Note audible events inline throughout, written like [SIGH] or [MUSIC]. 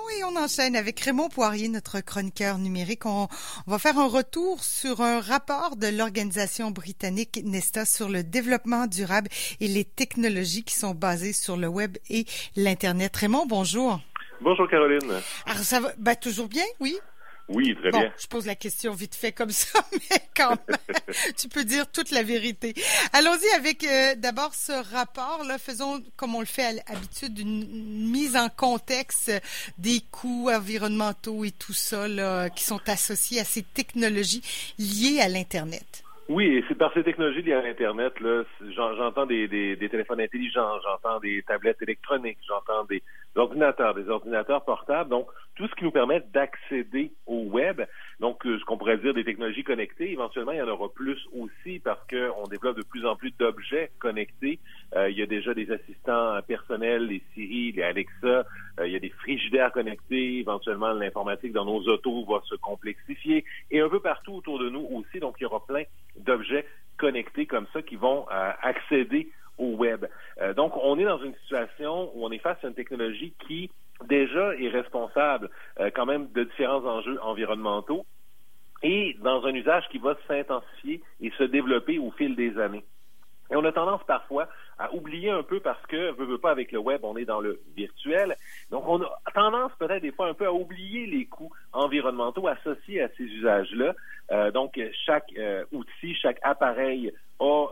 Bon, et on enchaîne avec Raymond Poirier, notre chroniqueur numérique. On, va faire un retour sur un rapport de l'organisation britannique Nesta sur le développement durable et les technologies qui sont basées sur le web et l'Internet. Raymond, bonjour. Bonjour Caroline. Alors ça va ben, toujours bien, oui? Oui, très bien. Je pose la question vite fait comme ça, [LAUGHS] mais quand même, tu peux dire toute la vérité. Allons-y avec euh, d'abord ce rapport. Là, faisons comme on le fait à l'habitude une mise en contexte des coûts environnementaux et tout ça là, qui sont associés à ces technologies liées à l'internet. Oui, et c'est par ces technologies liées à l'Internet, là, j'entends des, des, des, téléphones intelligents, j'entends des tablettes électroniques, j'entends des ordinateurs, des ordinateurs portables, donc tout ce qui nous permet d'accéder au web. Donc, euh, ce qu'on pourrait dire des technologies connectées, éventuellement, il y en aura plus aussi parce qu'on développe de plus en plus d'objets connectés. Euh, il y a déjà des assistants personnels, les Siri, les Alexa, euh, il y a des frigidaires connectés, éventuellement l'informatique dans nos autos va se complexifier et un peu partout autour de nous aussi. Donc, il y aura plein d'objets connectés comme ça qui vont accéder au web. donc, on est dans une situation où on est face à une technologie qui déjà est responsable euh, quand même de différents enjeux environnementaux et dans un usage qui va s'intensifier et se développer au fil des années. Et on a tendance parfois à oublier un peu parce que, veut, veut pas, avec le web, on est dans le virtuel. Donc, on a tendance peut-être des fois un peu à oublier les coûts environnementaux associés à ces usages-là. Euh, donc, chaque euh, outil, chaque appareil a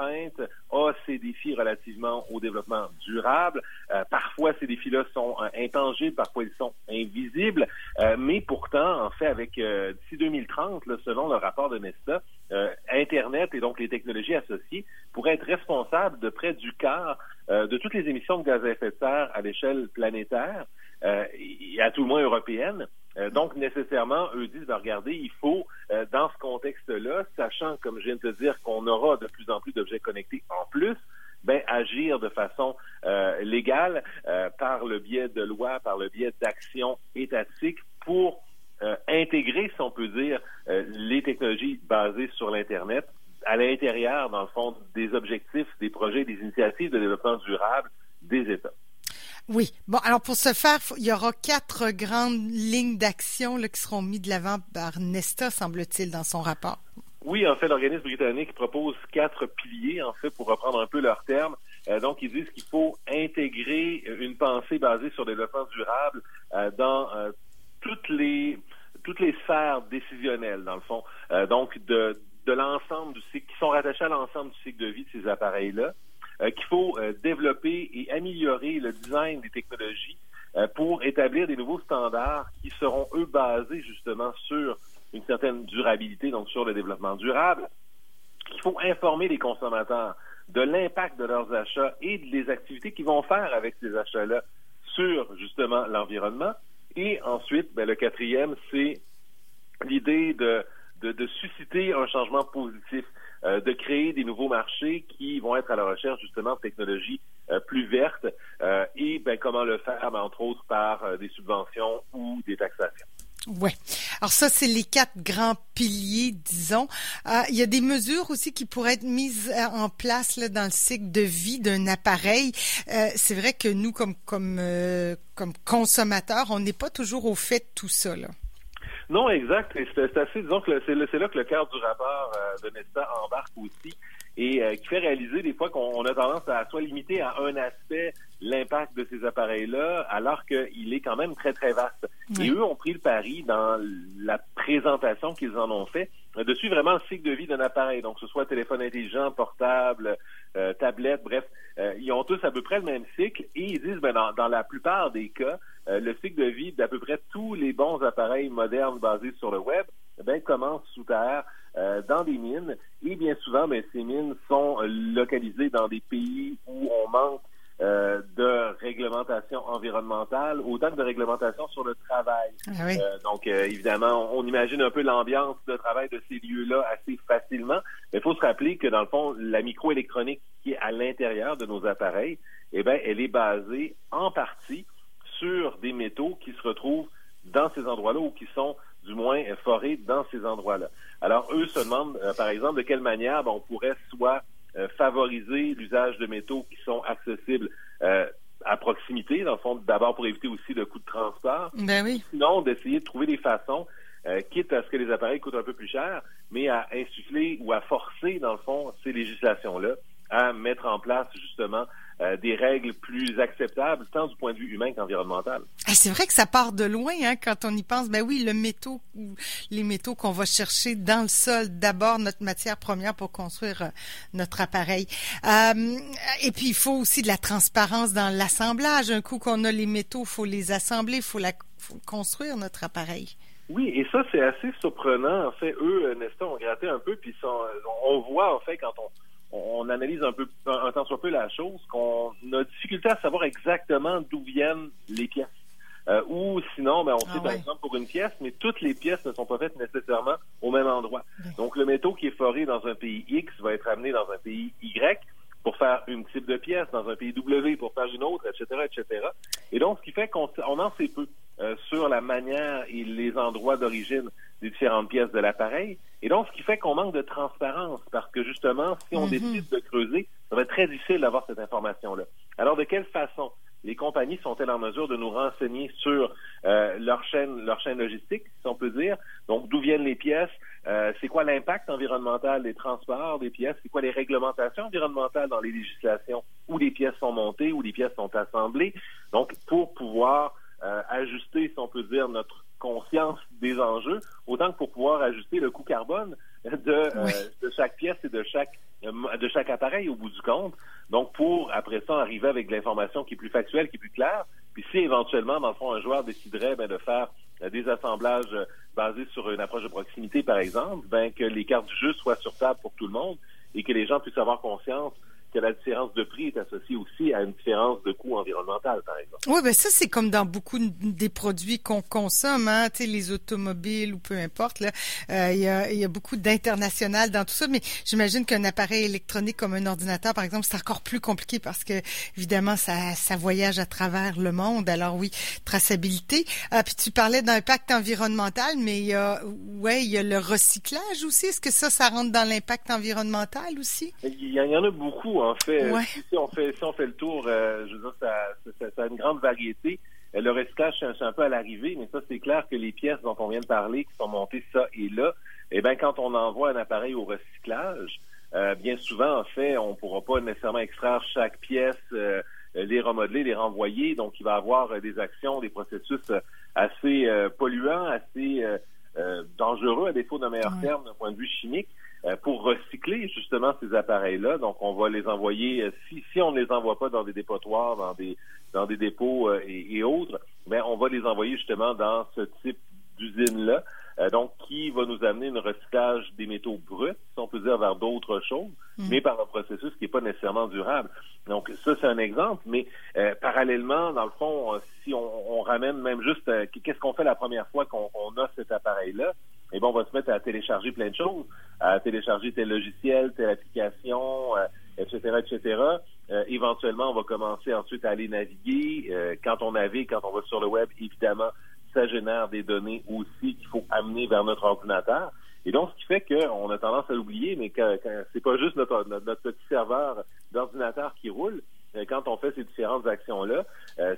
euh, ses empreintes, a ses défis relativement au développement durable. Euh, parfois, ces défis-là sont euh, intangibles, parfois ils sont invisibles, mais pourtant, en fait, avec d'ici 2030, là, selon le rapport de Nesta, Internet et donc les technologies associées pourraient être responsables de près du quart de toutes les émissions de gaz à effet de serre à l'échelle planétaire et à tout le moins européenne. Euh, donc, nécessairement, eux disent, ben, regardez, il faut, euh, dans ce contexte-là, sachant, comme je viens de te dire, qu'on aura de plus en plus d'objets connectés en plus, ben, agir de façon euh, légale par le biais de lois, par le biais d'actions étatiques pour intégrer, si on peut dire, les technologies basées sur l'Internet à l'intérieur, dans le fond, des objectifs, des projets, des initiatives de développement durable des États. Oui. Bon, alors pour ce faire, il y aura quatre grandes lignes d'action qui seront mises de l'avant par Nesta, semble-t-il, dans son rapport. Oui, en fait, l'organisme britannique propose quatre piliers, en fait, pour reprendre un peu leurs termes. Euh, donc, ils disent qu'il faut intégrer une pensée basée sur le développement durable euh, dans euh, toutes les toutes les sphères décisionnelles, dans le fond. donc, de, de l'ensemble du cycle, qui sont rattachés à l'ensemble du cycle de vie de ces appareils-là. Euh, qu'il faut euh, développer et améliorer le design des technologies euh, pour établir des nouveaux standards qui seront, eux, basés justement sur une certaine durabilité, donc sur le développement durable. Il faut informer les consommateurs de l'impact de leurs achats et des activités qu'ils vont faire avec ces achats-là sur justement l'environnement. Et ensuite, ben, le quatrième, c'est l'idée de, susciter un changement positif. Euh, de créer des nouveaux marchés qui vont être à la recherche justement de technologies euh, plus vertes euh, et ben, comment le faire, ben, entre autres par des subventions ou des taxations. Oui. Alors ça, c'est les quatre grands piliers, disons. il y a des mesures aussi qui pourraient être mises en place dans le cycle de vie d'un appareil. c'est vrai que nous, comme comme comme consommateurs, on n'est pas toujours au fait de tout ça. Là. Non, exact. c'est assez, disons que c'est là que le cœur du rapport euh, de Nesta embarque aussi et euh, qui fait réaliser des fois qu'on a tendance à soit limiter à un aspect l'impact de ces appareils-là, alors qu'il est quand même très, très vaste. Et eux ont pris le pari dans la présentation qu'ils en ont fait de suivre vraiment le cycle de vie d'un appareil, donc que ce soit téléphone intelligent, portable, euh, tablette, bref, ils ont tous à peu près le même cycle et ils disent, ben, dans, dans la plupart des cas, euh, le cycle de vie d'à peu près tous les bons appareils modernes basés sur le web ben, commence sous terre euh, dans des mines et bien souvent ben, ces mines sont localisées dans des pays où on manque euh, de réglementation environnementale, autant que de réglementation sur le travail. Ah donc, évidemment, on, imagine un peu l'ambiance de travail de ces lieux-là assez facilement. Mais il faut se rappeler que, dans le fond, la microélectronique qui est à l'intérieur de nos appareils, eh ben, elle est basée en partie sur des métaux qui se retrouvent dans ces endroits-là ou qui sont du moins forés dans ces endroits-là. Alors, eux se demandent, euh, par exemple, de quelle manière ben, on pourrait soit euh, favoriser l'usage de métaux qui sont accessibles euh, à proximité, dans le fond, d'abord pour éviter aussi le coût de transport. Ben oui. Sinon, d'essayer de trouver des façons, euh, quitte à ce que les appareils coûtent un peu plus cher, mais à insuffler ou à forcer, dans le fond, ces législations-là à mettre en place justement euh, des règles plus acceptables, tant du point de vue humain qu'environnemental. Ah, c'est vrai que ça part de loin hein, quand on y pense. Ben oui, le métaux, les métaux qu'on va chercher dans le sol, d'abord notre matière première pour construire euh, notre appareil. Euh, et puis il faut aussi de la transparence dans l'assemblage. Un coup qu'on a les métaux, il faut les assembler, il faut, la, faut construire notre appareil. Oui, et ça c'est assez surprenant. En fait, eux, Nestor, ont gratté un peu, puis on voit en fait quand on on analyse un peu un, temps soit peu la chose, qu'on a difficulté à savoir exactement d'où viennent les pièces. Euh, ou sinon, ben, on ah sait par exemple pour une pièce, mais toutes les pièces ne sont pas faites nécessairement au même endroit. Donc le métaux qui est foré dans un pays X va être amené dans un pays Y pour faire une type de pièce, dans un pays W pour faire une autre, etc., etc. Et donc, ce qui fait qu'on on en sait peu euh, sur la manière et les endroits d'origine des différentes pièces de l'appareil. Et donc, ce qui fait qu'on manque de transparence, parce que justement, si on mhm. décide de creuser, ça va être très difficile d'avoir cette information-là. Alors, de quelle façon? Les compagnies sont-elles en mesure de nous renseigner sur euh, leur chaîne, leur chaîne logistique, si on peut dire? Donc, d'où viennent les pièces? Euh, C'est quoi l'impact environnemental des transports des pièces? C'est quoi les réglementations environnementales dans les législations où les pièces sont montées, où les pièces sont assemblées? Donc, pour pouvoir euh, ajuster, si on peut dire, notre conscience des enjeux, autant que pour pouvoir ajuster le coût carbone de, euh, de chaque pièce et de chaque euh, de chaque appareil au bout du compte. Donc, pour après ça arriver avec de l'information qui est plus factuelle, qui est plus claire. Puis si éventuellement, dans le fond, un joueur déciderait ben, de faire des assemblages basés sur une approche de proximité, par exemple, ben que les cartes du jeu soient sur table pour tout le monde et que les gens puissent avoir conscience que la différence de prix est associée aussi à une différence de coût environnemental, par exemple. Oui, ben ça, c'est comme dans beaucoup des produits qu'on consomme, hein, tu sais, les automobiles ou peu importe. Là, euh, il, y a, il y a beaucoup d'international dans tout ça, mais j'imagine qu'un appareil électronique comme un ordinateur, par exemple, c'est encore plus compliqué parce que, évidemment, ça, ça voyage à travers le monde. Alors oui, traçabilité. Ah, puis tu parlais d'impact environnemental, mais il y a, ouais, il y a le recyclage aussi. Est-ce que ça, ça rentre dans l'impact environnemental aussi? Il y en a beaucoup. En fait, si, on fait si on fait le tour, euh, je veux dire, ça, ça, a une grande variété. Euh, le recyclage, c'est un, peu à l'arrivée, mais ça, c'est clair que les pièces dont on vient de parler, qui sont montées ça et là, eh bien, quand on envoie un appareil au recyclage, euh, bien souvent, en fait, on ne pourra pas nécessairement extraire chaque pièce, les remodeler, les renvoyer. Donc, il va y avoir des actions, des processus assez polluants, assez dangereux, à défaut d'un meilleur terme, d'un point de vue chimique. Euh, pour recycler justement ces appareils-là. Donc, on va les envoyer, euh, si, si on ne les envoie pas dans des dépotoirs, dans des, dans des dépôts euh, et, autres, ben, on va les envoyer justement dans ce type d'usine-là. donc, qui va nous amener un recyclage des métaux bruts, si on peut dire, vers d'autres choses, mm. mais par un processus qui n'est pas nécessairement durable. Donc, ça, c'est un exemple, mais parallèlement, dans le fond, si on, on ramène même juste, qu'est-ce qu'on fait la première fois qu'on a cet appareil-là? Et bon, on va se mettre à télécharger plein de choses, télécharger tel logiciel, telle application, etc., euh, etc. Euh, éventuellement, on va commencer ensuite à aller naviguer. Euh, quand on navigue, quand on va sur le web, évidemment, ça génère des données aussi qu'il faut amener vers notre ordinateur. Et donc, ce qui fait qu'on a tendance à l'oublier, mais que, que c'est pas juste notre, notre, petit serveur d'ordinateur qui roule. Quand on fait ces différentes actions-là,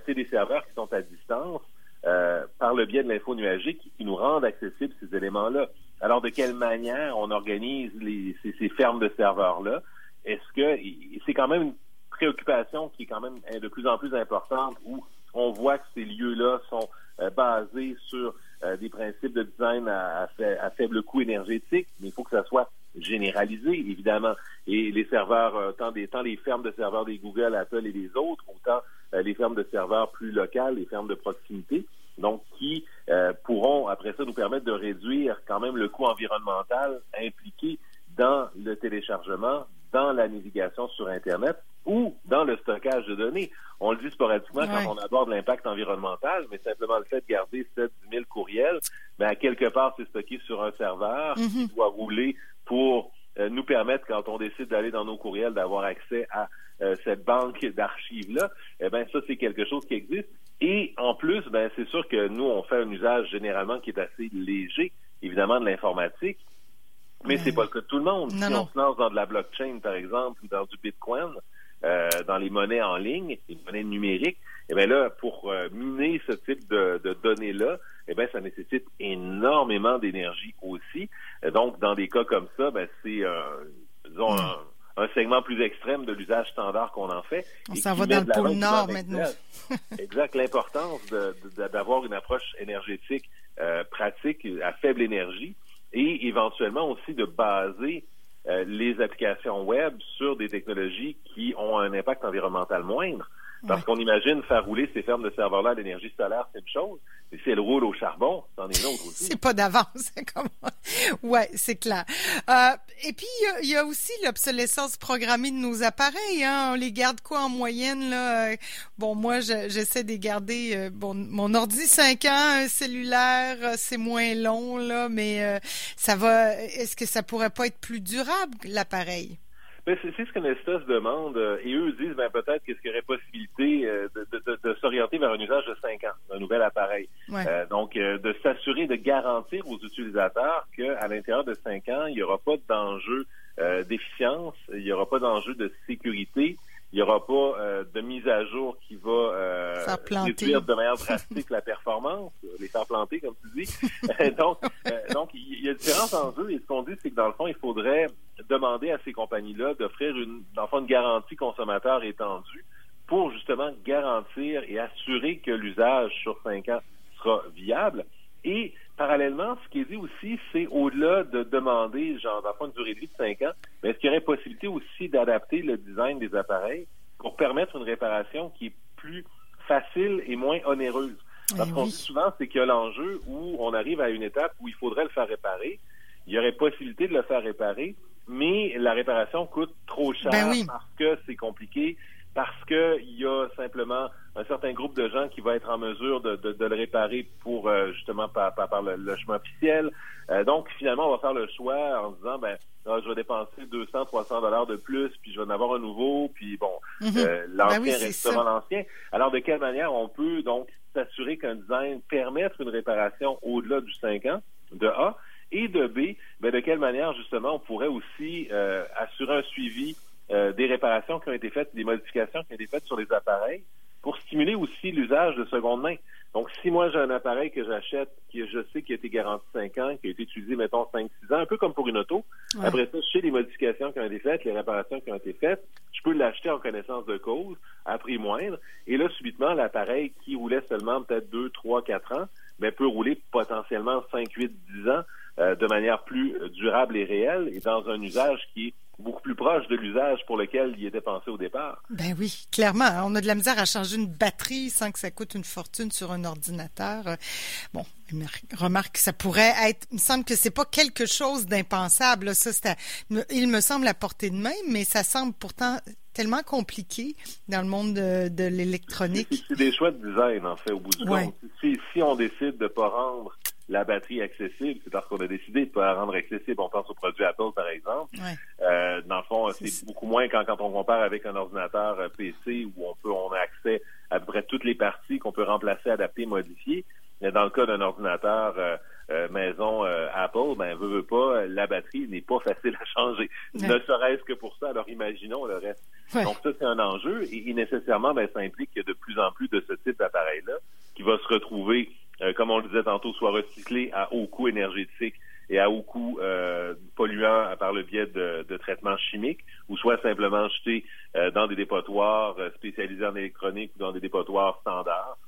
c'est des serveurs qui sont à distance euh, par le biais de l'info nuagique qui nous rendent accessibles ces éléments-là. Alors, de quelle manière on organise les, ces, fermes de serveurs-là? Est-ce que c'est quand même une préoccupation qui est quand même de plus en plus importante où on voit que ces lieux-là sont euh, basés sur euh, des principes de design à, faible coût énergétique, mais il faut que ça soit généralisé, évidemment. Et les serveurs, tant, des, tant les fermes de serveurs des Google, Apple et les autres, autant les fermes de serveurs plus locales, les fermes de proximité, donc qui euh, pourront après ça nous permettre de réduire quand même le coût environnemental impliqué dans le téléchargement, dans la navigation sur Internet ou dans le stockage de données. On le dit sporadiquement quand on aborde l'impact environnemental, mais simplement le fait de garder 7 10 000 courriels, ben, à quelque part, c'est stocké sur un serveur qui mhm. doit rouler pour nous permettre, quand on décide d'aller dans nos courriels, d'avoir accès à euh, cette banque d'archives-là. Eh bien, ça, c'est quelque chose qui existe. Et en plus, ben, c'est sûr que nous, on fait un usage généralement qui est assez léger, évidemment, de l'informatique. Mais c'est pas le cas de tout le monde. si on se lance dans de la blockchain, par exemple, ou dans du Bitcoin, dans les monnaies en ligne, les monnaies numériques, et eh bien là, pour miner ce type de, de données-là, eh bien, ça nécessite énormément d'énergie aussi. donc, dans des cas comme ça, ben, c'est, disons, hmm. un un segment plus extrême de l'usage standard qu'on en fait. On s'en va dans le pôle Nord maintenant. [LAUGHS] exact, l'importance d'avoir une approche énergétique euh, pratique à faible énergie et éventuellement aussi de baser euh, les applications web sur des technologies qui ont un impact environnemental moindre. Parce qu'on imagine faire rouler ces fermes de serveurs-là à l'énergie solaire, c'est une chose. Mais si elles roulent au charbon, c'en est une autre aussi. c'est pas d'avance. [LAUGHS] ouais, c'est clair. Euh, et puis, il y, a aussi l'obsolescence programmée de nos appareils. Hein. On les garde quoi en moyenne? là? Bon, moi, j'essaie de garder euh, bon, mon ordi 5 ans, un cellulaire, euh, c'est moins long, là, mais ça va... Est-ce que ça pourrait pas être plus durable, l'appareil? Ben, c'est ce que Nesta se demande. Euh, et eux disent ben, peut-être qu'est-ce qu'il y aurait possibilité euh, de, s'orienter vers un usage de 5 ans d'un nouvel appareil. Euh, donc, de s'assurer de garantir aux utilisateurs qu'à l'intérieur de 5 ans, il n'y aura pas d'enjeu d'efficience, il n'y aura pas d'enjeu de sécurité, il n'y aura pas de mise à jour qui va réduire de manière [LAUGHS] drastique la performance, les faire planter, comme tu dis. [LAUGHS] donc, donc, il y a différents enjeux et ce qu'on dit, c'est que dans le fond, il faudrait demander à ces compagnies-là d'offrir une, une garantie consommateur étendue pour justement garantir et assurer que l'usage sur cinq ans sera viable. Et parallèlement, ce qui est dit aussi, c'est au-delà de demander, genre, d'enfant une durée de vie de cinq ans, mais est-ce qu'il y aurait possibilité aussi d'adapter le design des appareils pour permettre une réparation qui est plus facile et moins onéreuse? Parce qu'on dit souvent, c'est qu'il y a l'enjeu où on arrive à une étape où il faudrait le faire réparer. Il y aurait possibilité de le faire réparer, mais la réparation coûte trop cher ben parce que c'est compliqué, parce qu'il y a simplement un certain groupe de gens qui va être en mesure de, de, le réparer pour euh, justement par, par, le, chemin officiel. Euh, donc finalement, on va faire le choix en disant ben ah, je vais dépenser 200, 300 dollars de plus, puis je vais en avoir un nouveau, puis bon, mhm. euh, ben l'ancien reste seulement l'ancien. Alors de quelle manière on peut donc s'assurer qu'un design permette une réparation au-delà du 5 ans de A et de B, ben, de quelle manière justement on pourrait aussi euh, assurer un suivi euh, des réparations qui ont été faites, des modifications qui ont été faites sur les appareils pour stimuler aussi l'usage de seconde main. Donc, si moi j'ai un appareil que j'achète, qui je sais qui a été garanti 5 ans, qui a été utilisé, mettons, 5-6 ans, un peu comme pour une auto, après ça, je sais les modifications qui ont été faites, les réparations qui ont été faites, je peux l'acheter en connaissance de cause, à prix moindre, et là, subitement, l'appareil qui roulait seulement peut-être 2, 3, 4 ans, ben, peut rouler potentiellement 5, 8, 10 ans de manière plus durable et réelle et dans un usage qui est beaucoup plus proche de l'usage pour lequel il était pensé au départ. Ben oui, clairement. On a de la misère à changer une batterie sans que ça coûte une fortune sur un ordinateur. Euh, bon, remarque, ça pourrait être. Il me semble que c'est pas quelque chose d'impensable. Ça, il me semble à portée de main, mais ça semble pourtant tellement compliqué dans le monde de, l'électronique. C'est des choix de design, en fait, au bout du compte. Si, si on décide de pas rendre la batterie accessible, c'est parce qu'on a décidé de pas la rendre accessible. On pense aux produits Apple, par exemple. Euh, dans le fond, c'est beaucoup moins quand, quand on compare avec un ordinateur euh, PC où on peut on a accès à peu près toutes les parties qu'on peut remplacer, adapter, modifier. Mais dans le cas d'un ordinateur euh, euh maison Apple, ben veut, veut pas, la batterie n'est pas facile à changer. Ne serait-ce que pour ça, alors imaginons le reste. Donc ça, c'est un enjeu et, et nécessairement, ben, ça implique qu'il y a de plus en plus de ce type d'appareil-là qui va se retrouver comme on le disait tantôt, soit recyclé à haut coût énergétique et à haut coût euh, polluant par le biais de, de, traitements chimiques, ou soit simplement jeté euh, dans des dépotoirs spécialisés en électronique ou dans des dépotoirs standards.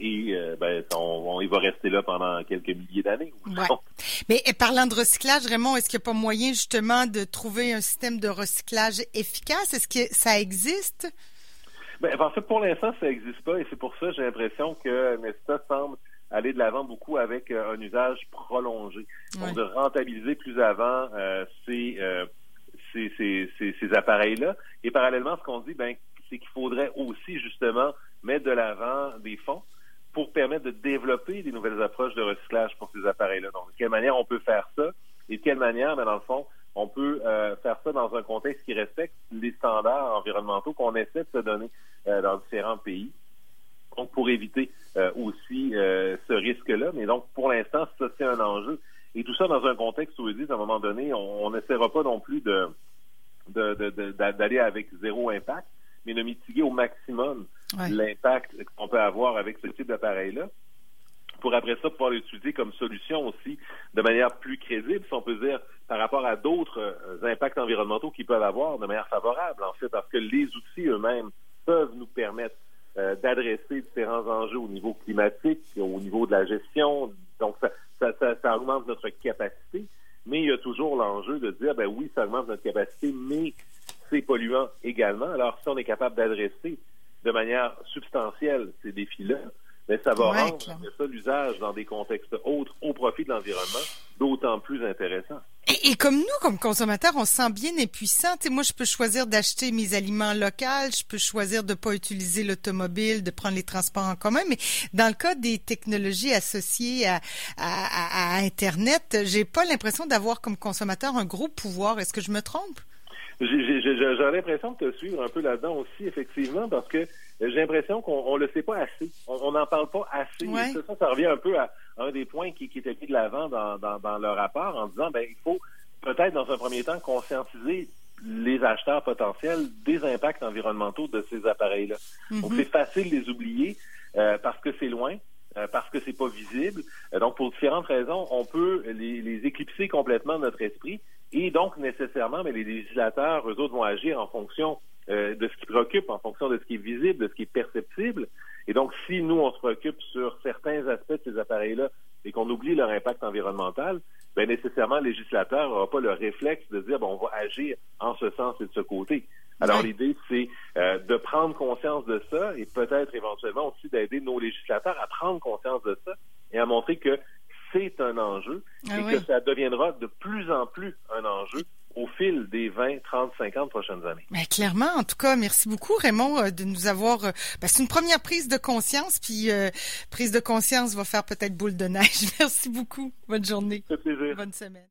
et ben, on, il va rester là pendant quelques milliers d'années. Mais parlant de recyclage, Raymond, est-ce qu'il n'y a pas moyen justement de trouver un système de recyclage efficace? Est-ce que ça existe? Ben, en fait, pour l'instant, ça n'existe pas et c'est pour ça j'ai l'impression que Nesta semble aller de l'avant beaucoup avec euh, un usage prolongé. Donc, de rentabiliser plus avant euh, euh, ces, ces, ces, ces, appareils-là. Et parallèlement, ce qu'on dit, ben, c'est qu'il faudrait aussi, justement, mettre de l'avant des fonds pour permettre de développer des nouvelles approches de recyclage pour ces appareils-là. Donc, de quelle manière on peut faire ça et de quelle manière, ben, dans le fond, on peut faire ça dans un contexte qui respecte les standards environnementaux qu'on essaie de se donner dans différents pays. Donc, pour éviter euh, aussi euh, ce risque-là. Mais donc, pour l'instant, ça, c'est un enjeu. Et tout ça dans un contexte où ils disent, à un moment donné, on n'essaiera pas non plus de d'aller avec zéro impact. mais de mitiguer au maximum l'impact qu'on peut avoir avec ce type d'appareil-là pour après ça pouvoir l'utiliser comme solution aussi de manière plus crédible, si on peut dire, par rapport à d'autres euh, impacts environnementaux qu'ils peuvent avoir de manière favorable, en fait, parce que les outils eux-mêmes peuvent nous permettre euh, d'adresser différents enjeux au niveau climatique, au niveau de la gestion. Donc, ça, ça, ça, augmente notre capacité, mais il y a toujours l'enjeu de dire, ben oui, ça augmente notre capacité, mais c'est polluant également. Alors, si on est capable d'adresser de manière substantielle ces défis-là, mais ça va rendre ça l'usage dans des contextes autres au profit de l'environnement d'autant plus intéressant. Et, comme nous, comme consommateurs, on se sent bien impuissant. moi, je peux choisir d'acheter mes aliments locaux, je peux choisir de pas utiliser l'automobile, de prendre les transports en commun. Mais dans le cas des technologies associées à, à, à Internet, j'ai pas l'impression d'avoir comme consommateur un gros pouvoir. Est-ce que je me trompe? J'ai l'impression de te suivre un peu là-dedans aussi, effectivement, parce que j'ai l'impression qu'on ne le sait pas assez. On n'en parle pas assez. ça, ça, revient un peu à un des points qui, qui était mis de l'avant dans, dans, dans, le rapport en disant ben il faut peut-être dans un premier temps conscientiser les acheteurs potentiels des impacts environnementaux de ces appareils-là. Donc mm-hmm. c'est facile de les oublier euh, parce que c'est loin, euh, parce que c'est pas visible. Euh, donc pour différentes raisons, on peut les, les éclipser complètement de notre esprit et donc nécessairement, mais les législateurs, eux autres, vont agir en fonction euh, de ce qui préoccupe en fonction de ce qui est visible, de ce qui est perceptible. Et donc, si nous, on se préoccupe sur certains aspects de ces appareils-là et qu'on oublie leur impact environnemental, ben nécessairement, le législateur n'aura pas le réflexe de dire, bon, on va agir en ce sens et de ce côté. Alors, l'idée, c'est euh, de prendre conscience de ça et peut-être éventuellement aussi d'aider nos législateurs à prendre conscience de ça et à montrer que c'est un enjeu ah et que ça deviendra de plus en plus un enjeu au fil des 20, 30, 50 prochaines années. Mais clairement, en tout cas, merci beaucoup Raymond euh, de nous avoir. Euh, ben, c'est une première prise de conscience, puis euh, prise de conscience va faire peut-être boule de neige. [LAUGHS] Merci beaucoup. Bonne journée. plaisir. Bonne semaine.